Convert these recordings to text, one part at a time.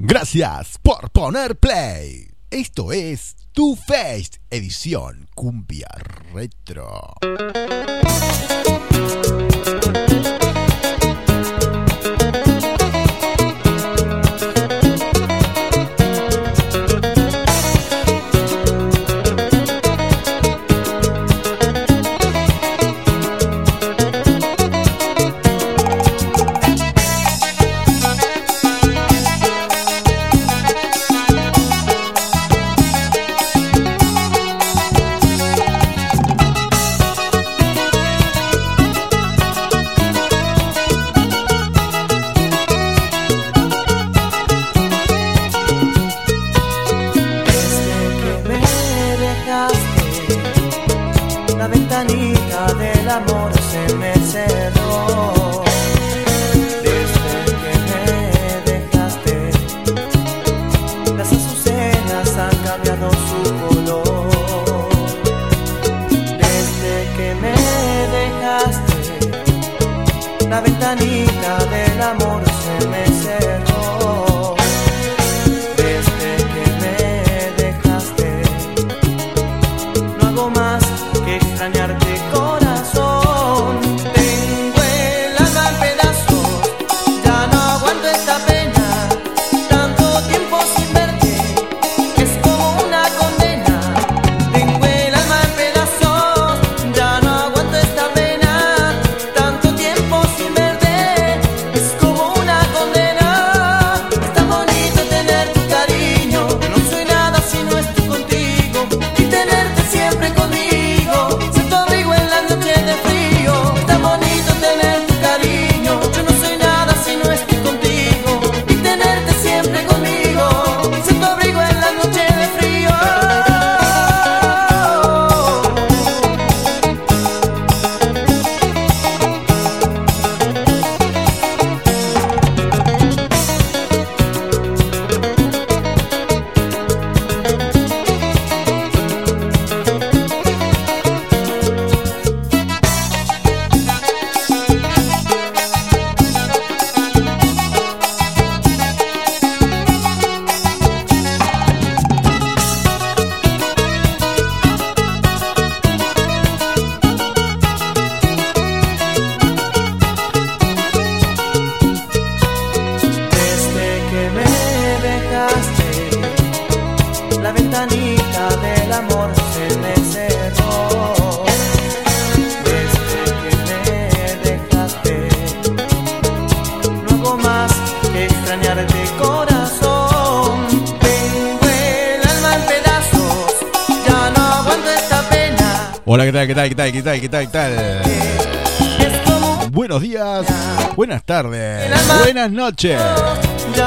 Gracias por poner play. Esto es Tu Face, edición Cumbia Retro. ¿Qué tal? ¿Qué tal? ¿Qué tal? Buenos días, buenas tardes, buenas noches.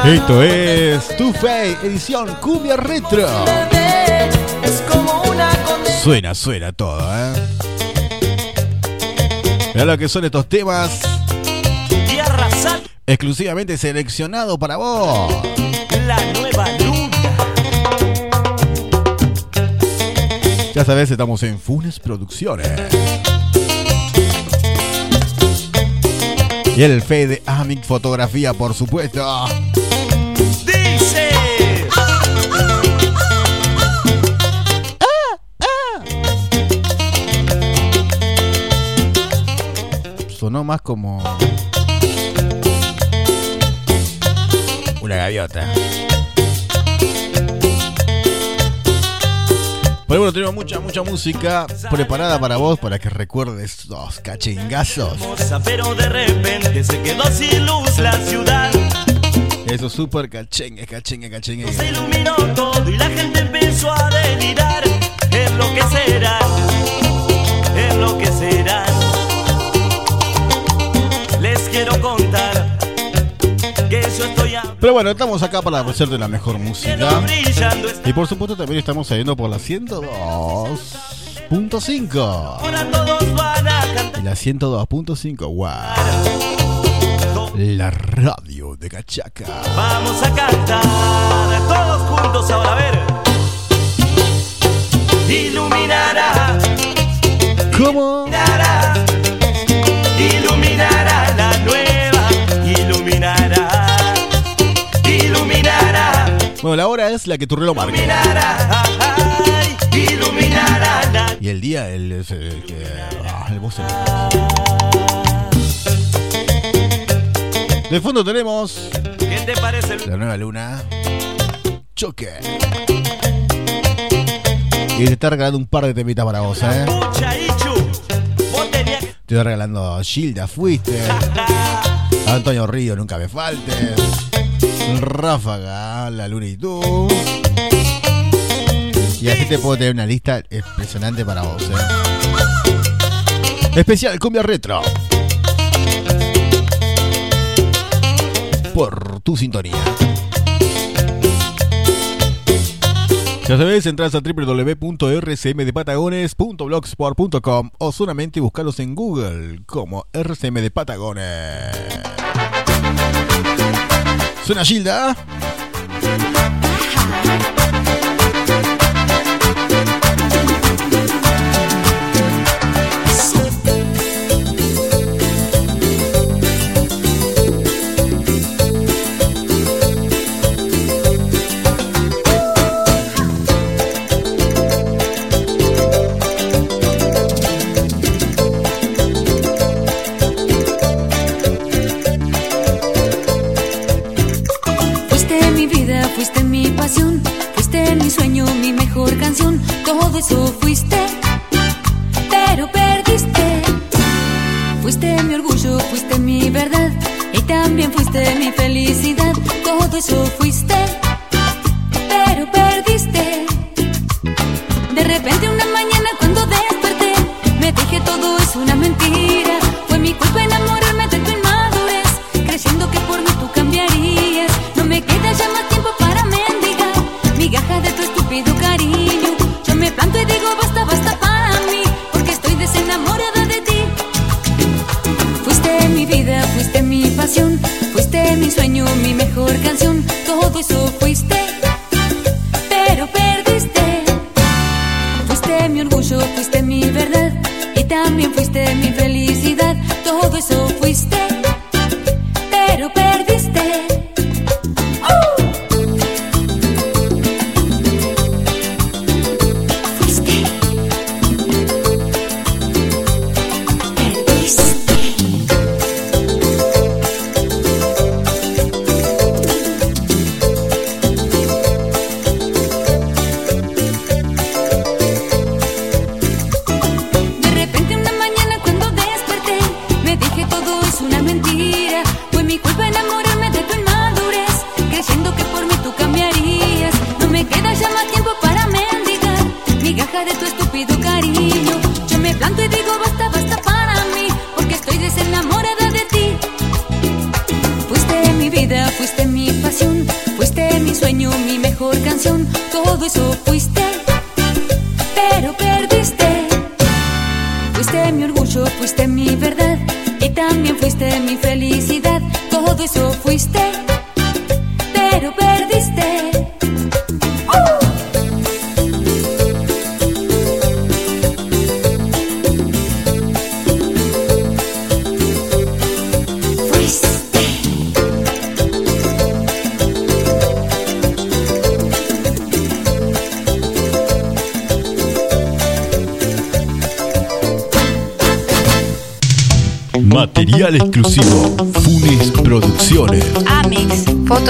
Esto es Tu Fe, edición Cumbia Retro. Suena, suena todo, ¿eh? Mira lo que son estos temas. Exclusivamente seleccionado para vos. La nueva Ya sabes, estamos en Funes Producciones. Y el fe de Amic Fotografía, por supuesto. Dice. Sonó más como una gaviota. Pero bueno, tenemos mucha, mucha música preparada para vos para que recuerdes los cachingazos. Pero de repente se quedó sin luz la ciudad. Eso súper cachengue, cachengue, cachengue. Se iluminó todo y la gente empezó a delirar. Es lo que será, es lo que será. Pero bueno, estamos acá para ofrecerte la mejor música. Y por supuesto también estamos saliendo por la 102.5. Y la 102.5, wow. La radio de Cachaca. Vamos a cantar todos juntos ahora, a ver. Iluminará. ¿Cómo? Iluminará Bueno, la hora es la que tu reloj marca. Y el día, el. el, ah, el, voce. De fondo tenemos. te parece? La nueva luna. Choque. Y te está regalando un par de temitas para vos, ¿eh? Te está regalando Gilda, fuiste. Antonio Río, nunca me faltes. Ráfaga, la lunitud. Y tú. Y así te puedo tener una lista impresionante para vos. Eh. Especial cumbia retro. Por tu sintonía. Ya sabes, entras a www.rcmdepatagones.blogsport.com o solamente buscarlos en Google como RCM de Patagones. Suena Gilda. ¿eh?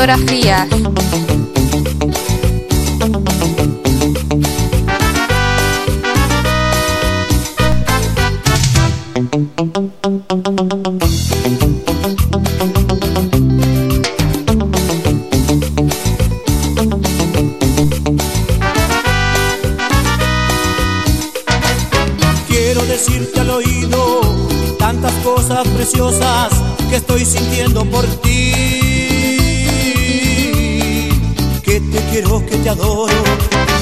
fotografía. Cosas preciosas que estoy sintiendo por ti. quiero, que te adoro.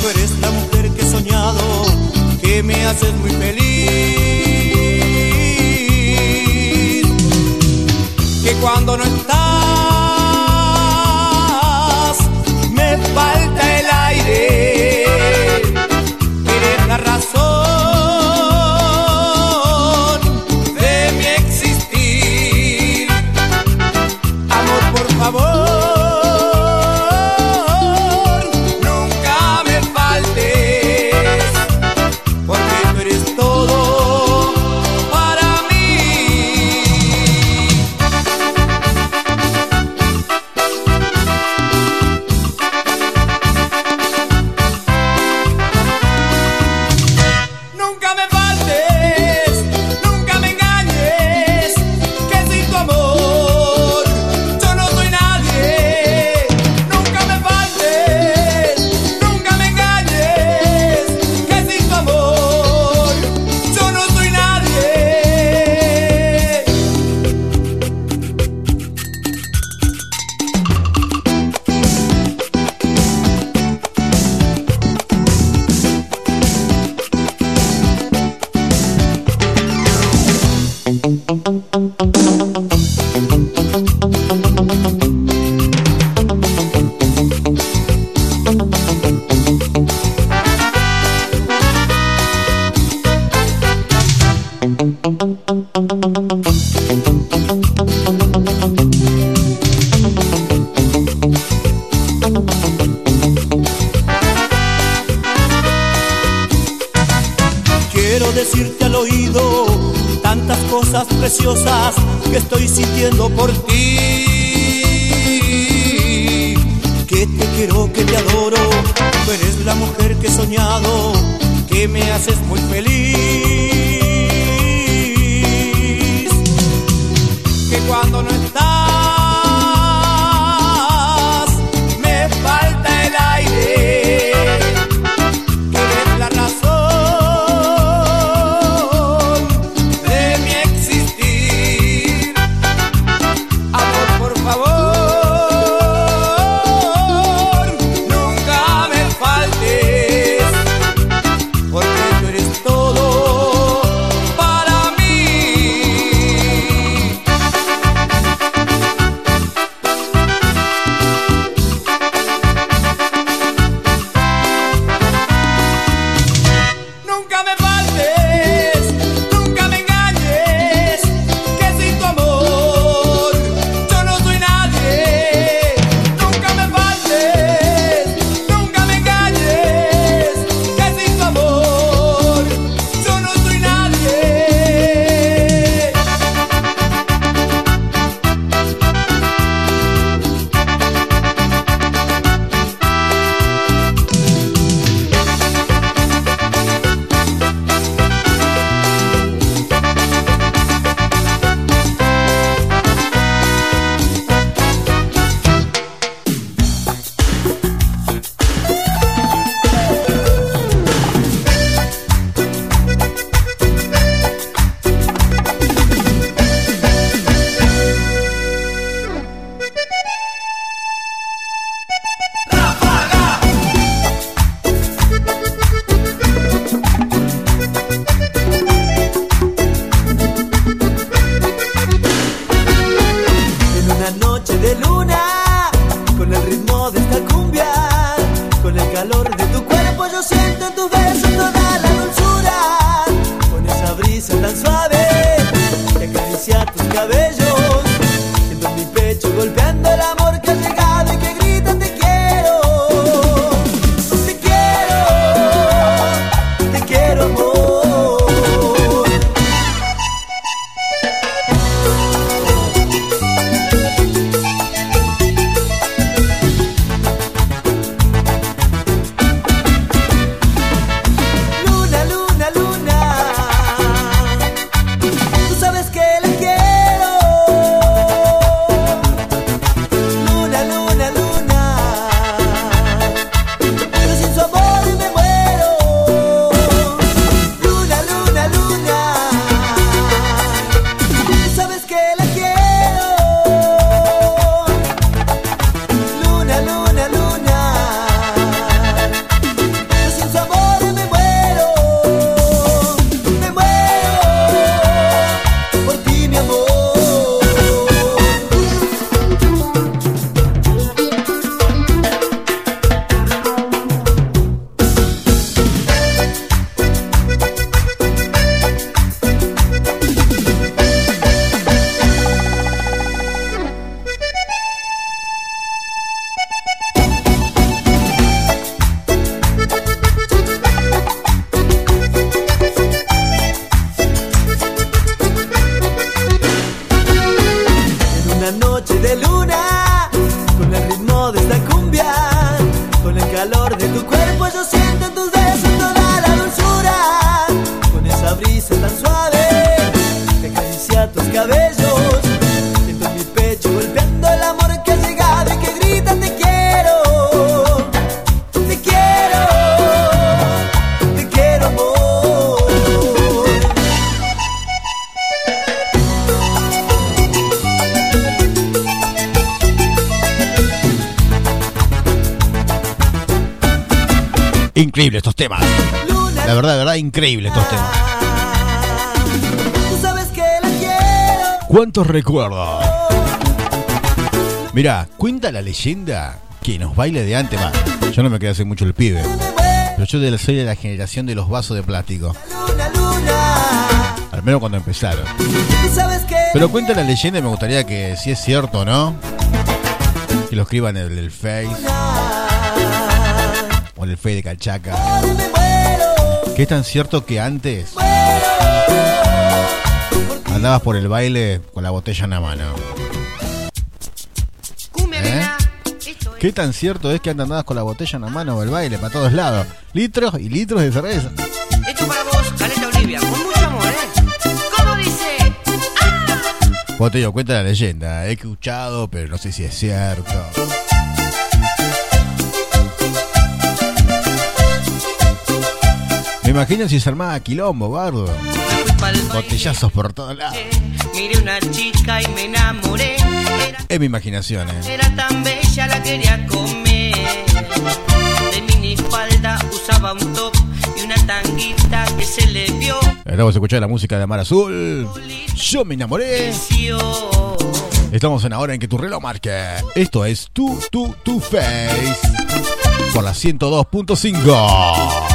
Tú eres la mujer que he soñado, que me haces muy feliz. Que cuando no estás thank increíble estos temas. ¿Cuántos recuerdos? Mira, cuenta la leyenda que nos baile de antes más. Yo no me quedé hace mucho el pibe. Pero yo soy de la generación de los vasos de plástico. Al menos cuando empezaron. Pero cuenta la leyenda y me gustaría que si es cierto o no, que lo escriban en el, Face o en el Face de Calchaca. Que es tan cierto que antes Andabas por el baile con la botella en la mano. ¿Eh? ¿Qué tan cierto es que andabas con la botella en la mano o el baile para todos lados? Litros y litros de cerveza. Esto para vos, Caleta Olivia, con mucho amor, ¿eh? ¿Cómo dice? Vos te digo, cuenta la leyenda. He escuchado, pero no sé si es cierto. Me imagino si se armaba quilombo, bardo. Botellazos por todos lados. Miré una chica y me enamoré. Era, Es mi imaginación, eh. era tan bella, la quería comer. De minifalda usaba un top y una tanguita que se le vio. Ahora vamos a escuchar la música de Mar Azul. Yo me enamoré. Estamos en la hora en que tu reloj marque. Esto es Tu, Tu, Tu Face. Por la 102.5.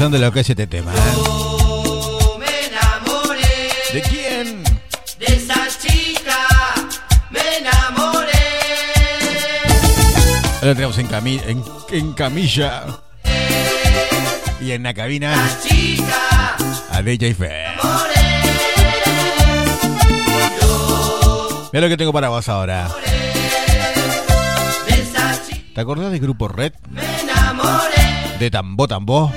Empezando lo que es este tema. ¿eh? Yo me enamoré ¿De quién? de esa chica, me enamoré. Ahora tenemos en, cami- en, en camilla. Y en la cabina Chica, a DJ Fe. Mira lo que tengo para vos ahora. de ¿Te acordás del grupo Red? me enamoré. De Tambo Tambo.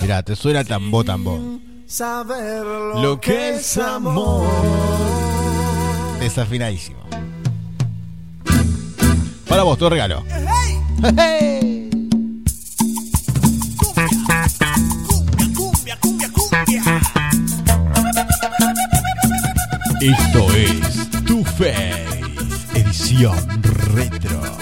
Mira, te suena Tambo Tambo. Saber Lo que es amor. Desafinadísimo. Para vos, tu regalo. Esto es Tu Face, edición retro.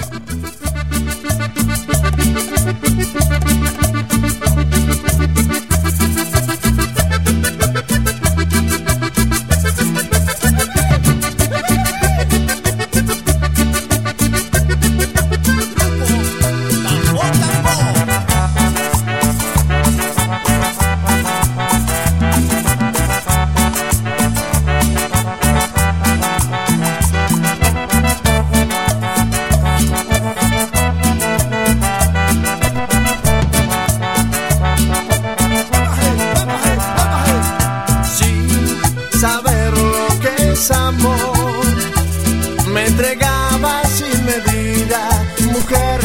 Mujer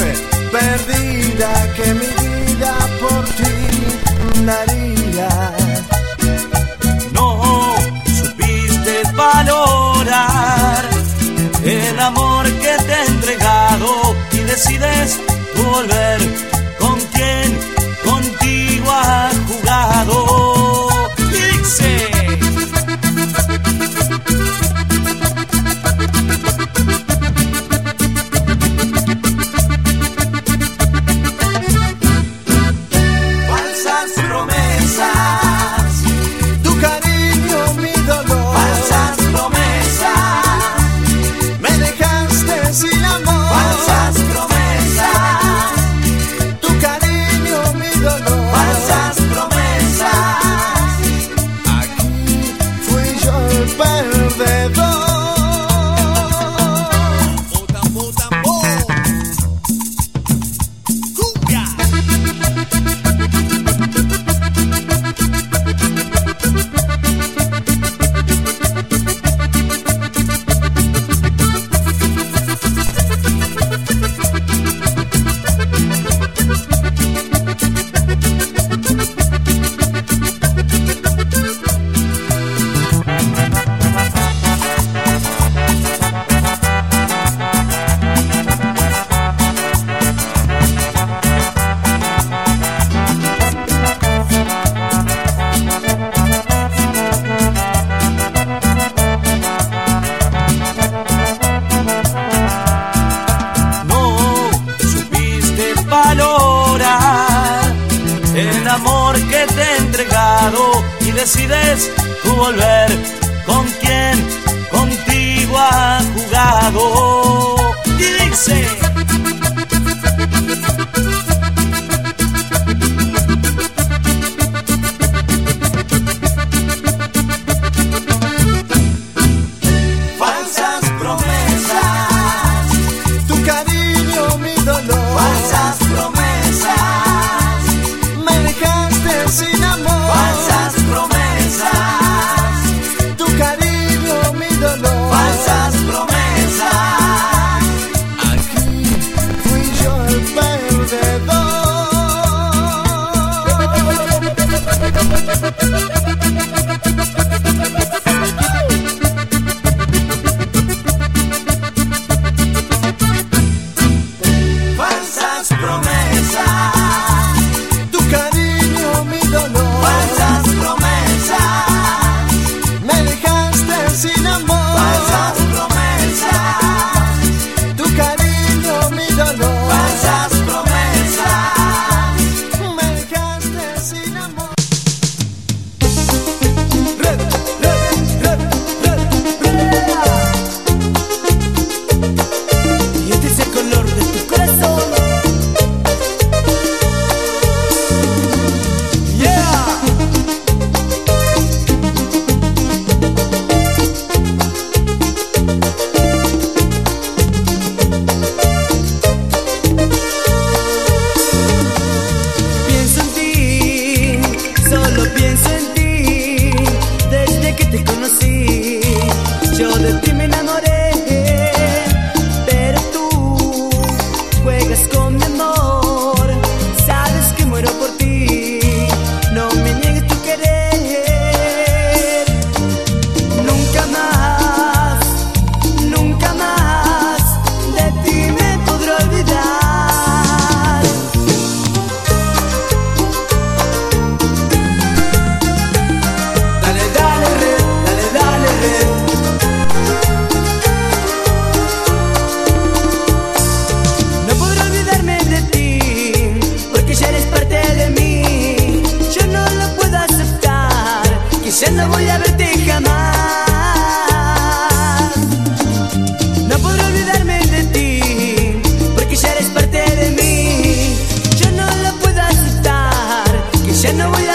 perdida que mi vida por ti daría. No supiste valorar el amor que te he entregado y decides volver que ya no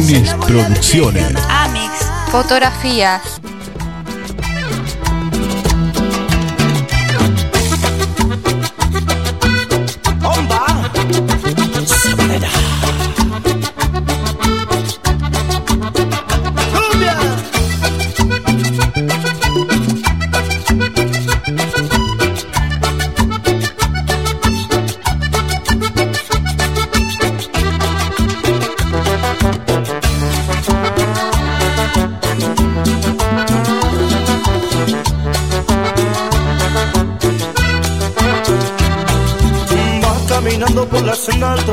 verte Producciones. Amix, fotografías.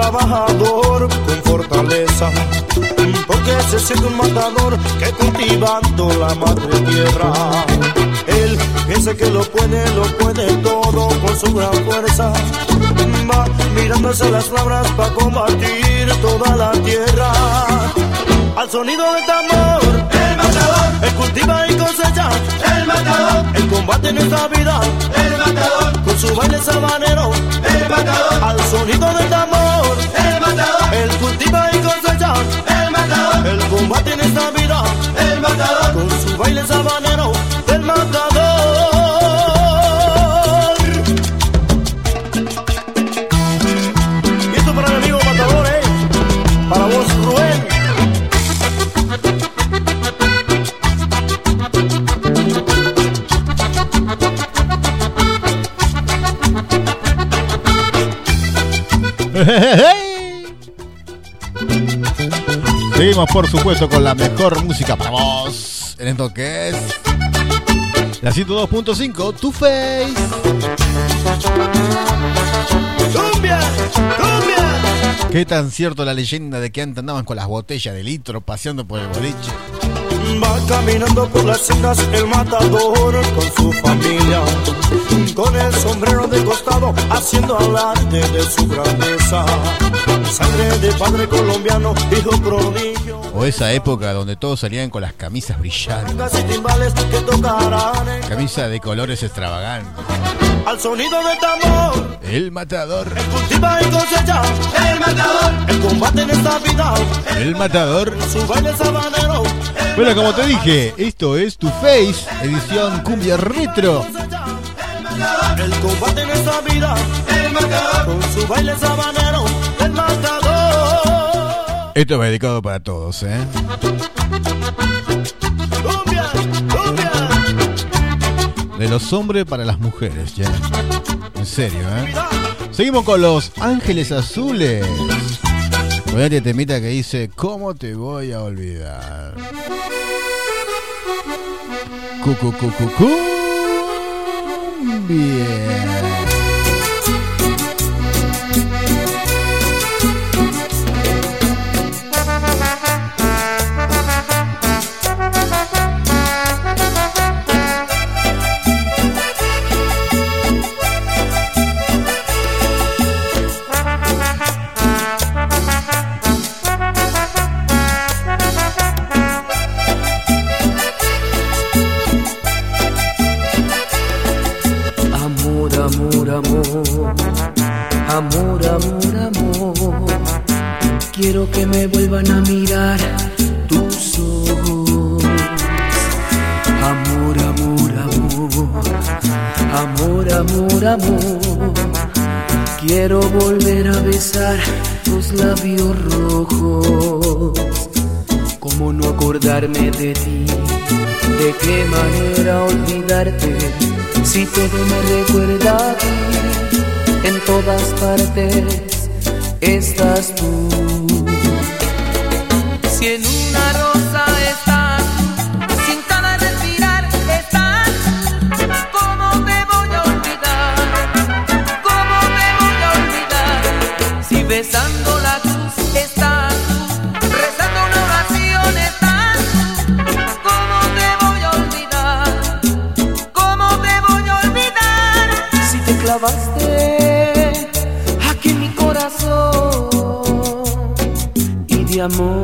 Trabajador con fortaleza. Porque se siente un matador que cultivando la madre tierra. Él piensa que lo puede, lo puede todo con su gran fuerza. Va mirándose las labras para combatir toda la tierra. Al sonido del tambor, cultiva y cosecha, el matador, el combate en esta vida, el matador, con su baile sabanero, el matador, al sonido del tambor, el matador, el cultiva y cosecha, el matador, el combate en esta vida, el matador, con su baile sabanero, Seguimos, por supuesto, con la mejor música para vos. En esto que es. La 102.5, Tu Face. ¡Cumbia! ¡Cumbia! Qué tan cierto la leyenda de que antes andaban con las botellas de litro paseando por el boliche. Va caminando por las sendas el matador con su familia, con el sombrero de costado, haciendo alarde de su grandeza. Sangre de padre colombiano, hijo prodigio. O esa época donde todos salían con las camisas brillantes. Camisa de colores extravagantes. al sonido del tambor. El matador. Cultiva y cosecha, el matador. El combate en esta vida, El matador. su baile sabanero. Bueno, como te dije, esto es Tu Face, edición cumbia retro. El combate en esta vida, el matador. Con su baile sabanero, el matador. Esto va dedicado para todos, ¿eh? Cumbia, cumbia. De los hombres para las mujeres, ya. En serio, ¿eh? Seguimos con los Ángeles Azules. Con este temita que dice, ¿cómo te voy a olvidar? Cucu, cucu, cumbia. Amor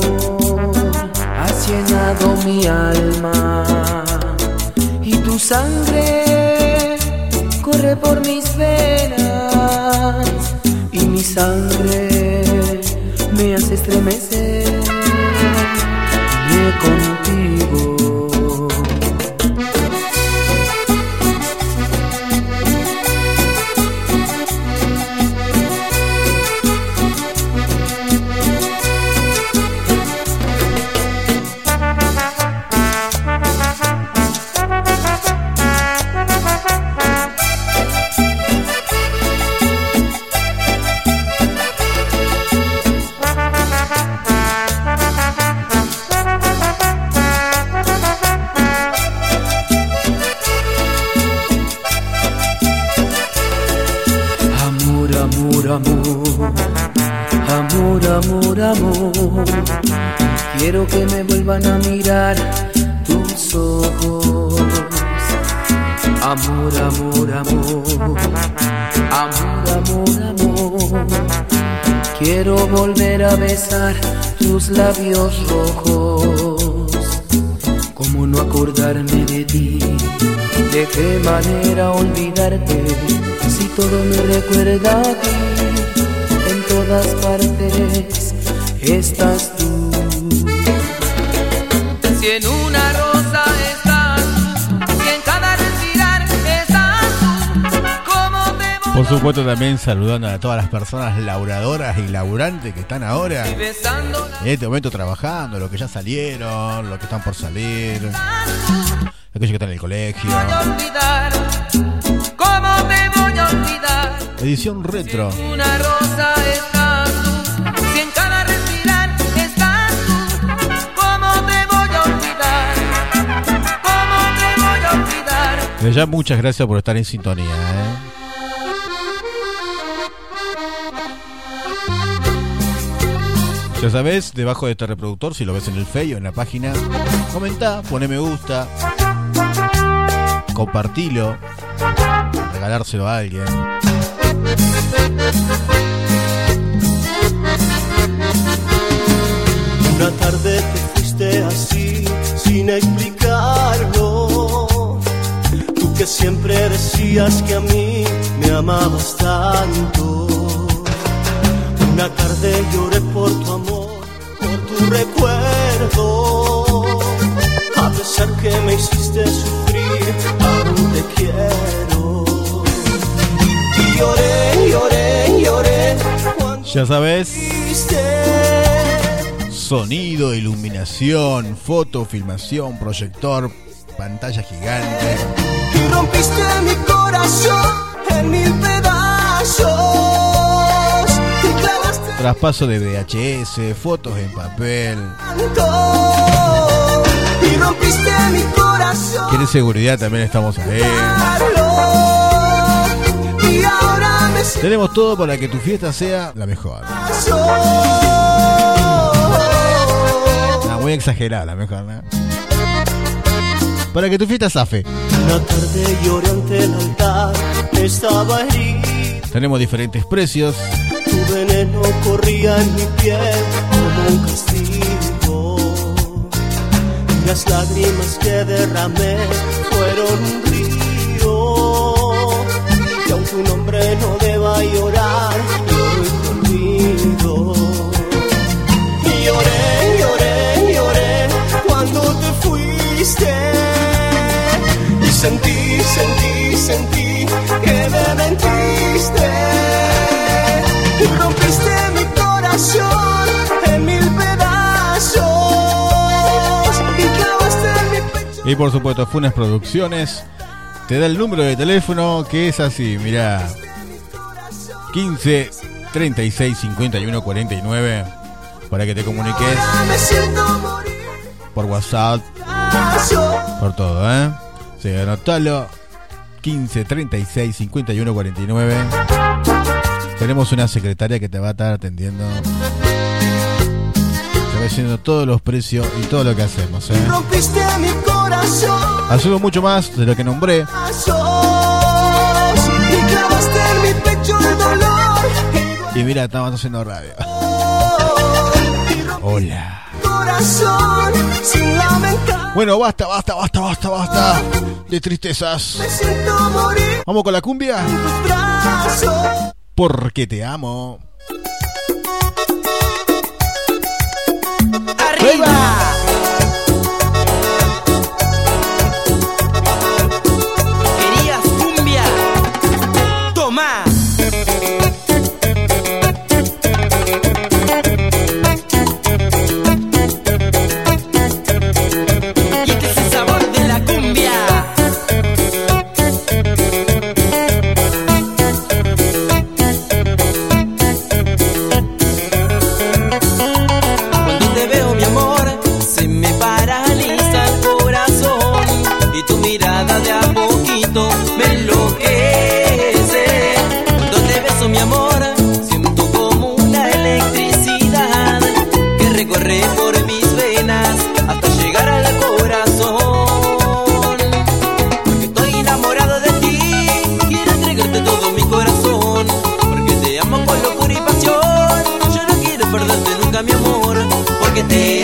has llenado mi alma y tu sangre corre por mis venas y mi sangre me hace estremecer contigo. Vuelvan a mirar tus ojos. Amor, amor, amor, amor, amor, amor. Quiero volver a besar tus labios rojos. ¿Cómo no acordarme de ti? ¿De qué manera olvidarte? Si todo me recuerda a ti, en todas partes estás. Si en una rosa estás tú, si en cada respirar estás tú, ¿cómo te voy Por supuesto también saludando a todas las personas lauradoras y laburantes que están ahora en este momento trabajando, los que ya salieron, los que están por salir, aquellos que están en el colegio. Edición retro. Una rosa estás ya muchas gracias por estar en sintonía. ¿eh? Ya sabes, debajo de este reproductor, si lo ves en el Face o en la página, comenta, pone me gusta, compartilo, regalárselo a alguien. Una tarde te fuiste así, sin explicarlo. Que siempre decías que a mí me amabas tanto. Una tarde lloré por tu amor, por tu recuerdo. A pesar que me hiciste sufrir, aún te quiero. Y lloré, lloré, lloré. Cuando Ya sabes, sonido, iluminación, foto, filmación, proyector, pantalla gigante. y rompiste mi corazón en mil pedazos y clavaste Traspaso de VHS, fotos en papel. y rompiste mi corazón ¿Quieres seguridad? También estamos ahí. y ahora me Tenemos todo para que tu fiesta sea la mejor. siento Ah, muy exagerada, la mejor, ¿no? Para que tu fiesta zafe. una tarde lloré ante el altar estaba herido Tenemos diferentes precios. tu veneno corría en mi piel como un castigo. Las lágrimas que derramé fueron un río. Y aunque un hombre no deba llorar, sentí, sentí, sentí que me mentiste. Y rompiste mi corazón en mil pedazos. Y clavaste en mi pecho. Y por supuesto, Funes Producciones te da el número de teléfono que es así, mira. 15 36 51 49 para que te comuniques por WhatsApp, por todo, ¿eh? Sí, anotalo. 15 36 51 49. Tenemos una secretaria que te va a estar atendiendo. Te va diciendo todos los precios y todo lo que hacemos, ¿eh? Hacemos mucho más de lo que nombré. Y mira, estamos haciendo radio. Hola. Corazón sin lamentar. Bueno, basta, basta, basta, basta, basta. De tristezas. Me siento morir Vamos con la cumbia. en tus brazos. Porque te amo. ¡Arriba! perderte nunca mi amor, porque te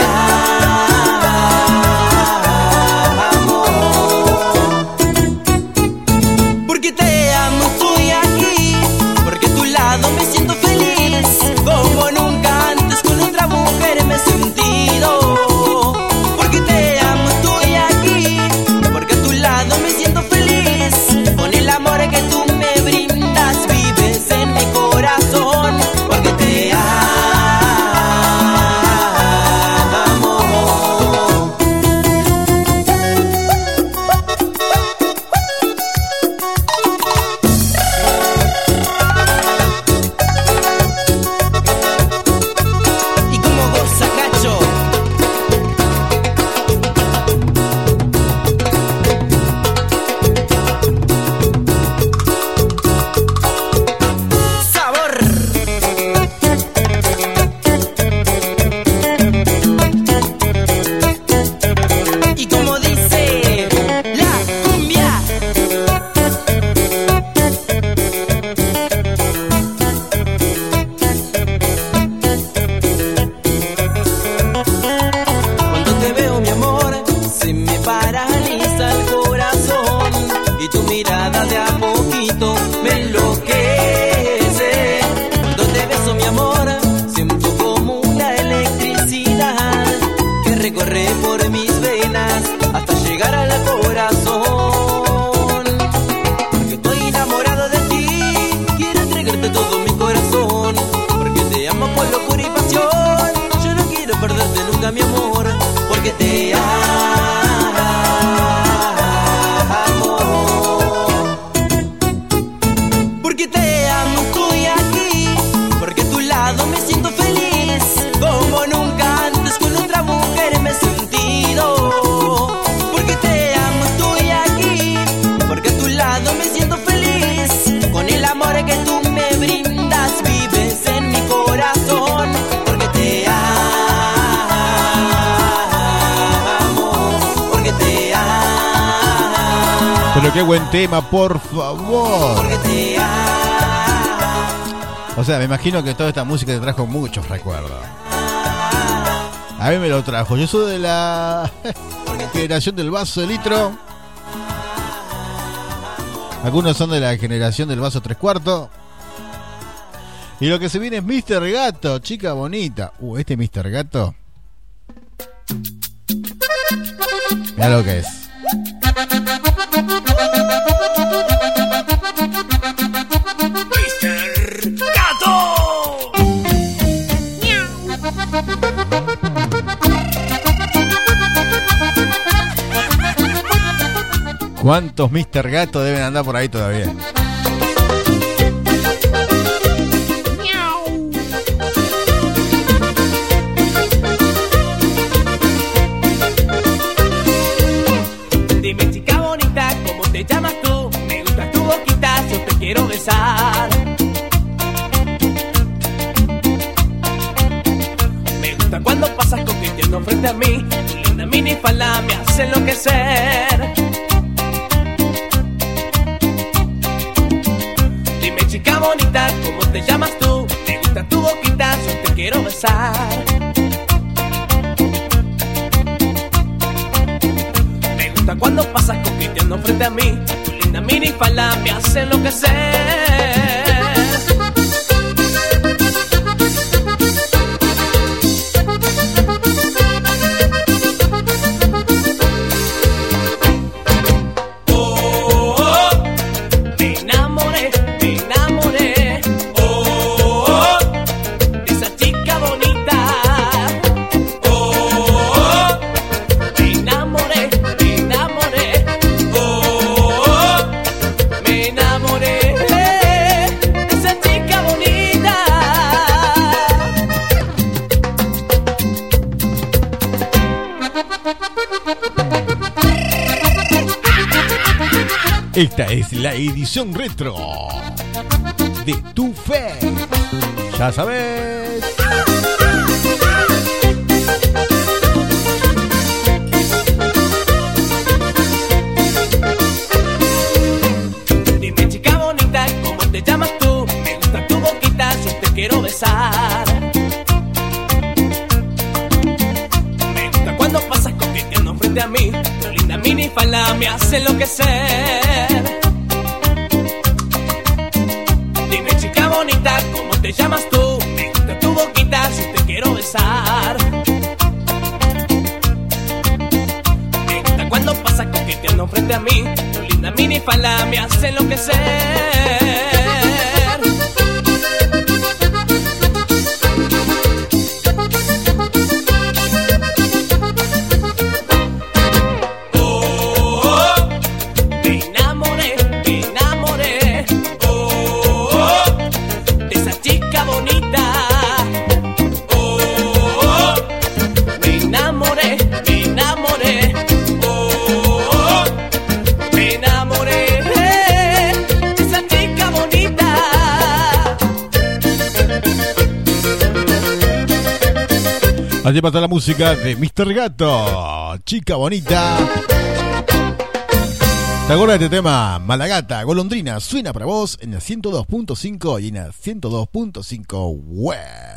mis venas hasta llegar a la tema, por favor. O sea, me imagino que toda esta música te trajo muchos recuerdos. A mí me lo trajo. Yo soy de la generación del vaso de litro. Algunos son de la generación del vaso tres cuartos. Y lo que se viene es Mr. Gato, chica bonita. Uh, este Mr. Gato. Mira lo que es. ¿Cuántos Mr. Gato deben andar por ahí todavía? Dime chica bonita, ¿cómo te llamas tú? Me gusta tu boquita, yo te quiero besar. Me gusta cuando pasas coqueteando frente a mí. Tu linda minifalda me hace enloquecer. ¿Cómo te llamas tú? Me gusta tu boquita, yo te quiero besar. Me gusta cuando pasas coqueteando frente a mí. Tu linda minifalda me hace enloquecer. Esta es la edición retro de Tu Fe. Ya sabes. Dime chica bonita, ¿cómo te llamas tú? Me gusta tu boquita, yo te quiero besar. frente a mí. Tu linda minifalda me hace enloquecer. ¿Cómo te llamas tú? Gusta tu boquita si te quiero besar. Me gusta cuando pasa coqueteando frente a mí. Tu linda minifalda me hace enloquecer. Allí pasa la música de Mr. Gato, chica bonita. ¿Te acuerdas de este tema? Malagata, golondrina, suena para vos en el 102.5 y en el 102.5 web.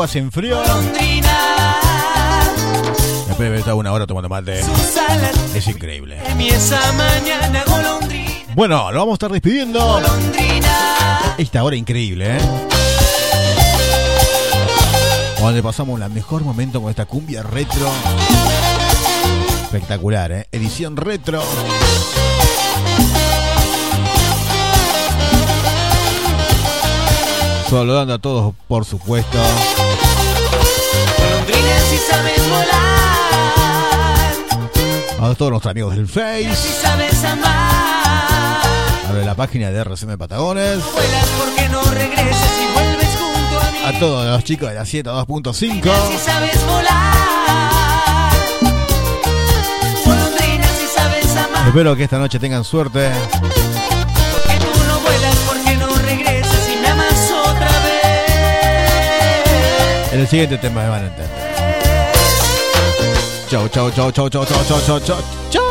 Agua se enfrió. Después de estar una hora tomando mate. Es increíble. Bueno, lo vamos a estar despidiendo. Esta hora increíble, ¿eh? Donde pasamos el mejor momento con esta cumbia retro. Espectacular, ¿eh? Edición retro. Saludando a todos, por supuesto. Golondrina si sabes volar, A todos nuestros amigos del si Face. sabes amar. A la página de RCM Patagones. Vuelas porque no regresas y vuelves junto a mí. A todos los chicos de la 102.5. Si sabes volar, golondrina si sabes amar. Espero que esta noche tengan suerte. En el siguiente tema me van a entender. Chau, chau, chau, chau, chau, chau, chau, chau, chau, chau.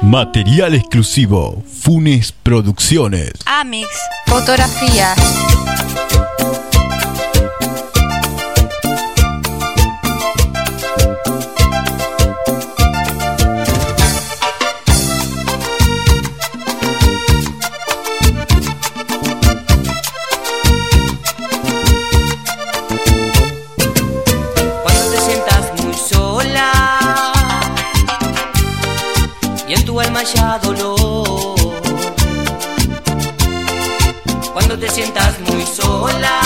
Material exclusivo. Funes Producciones. Amix, fotografías. Cuando te sientas muy sola.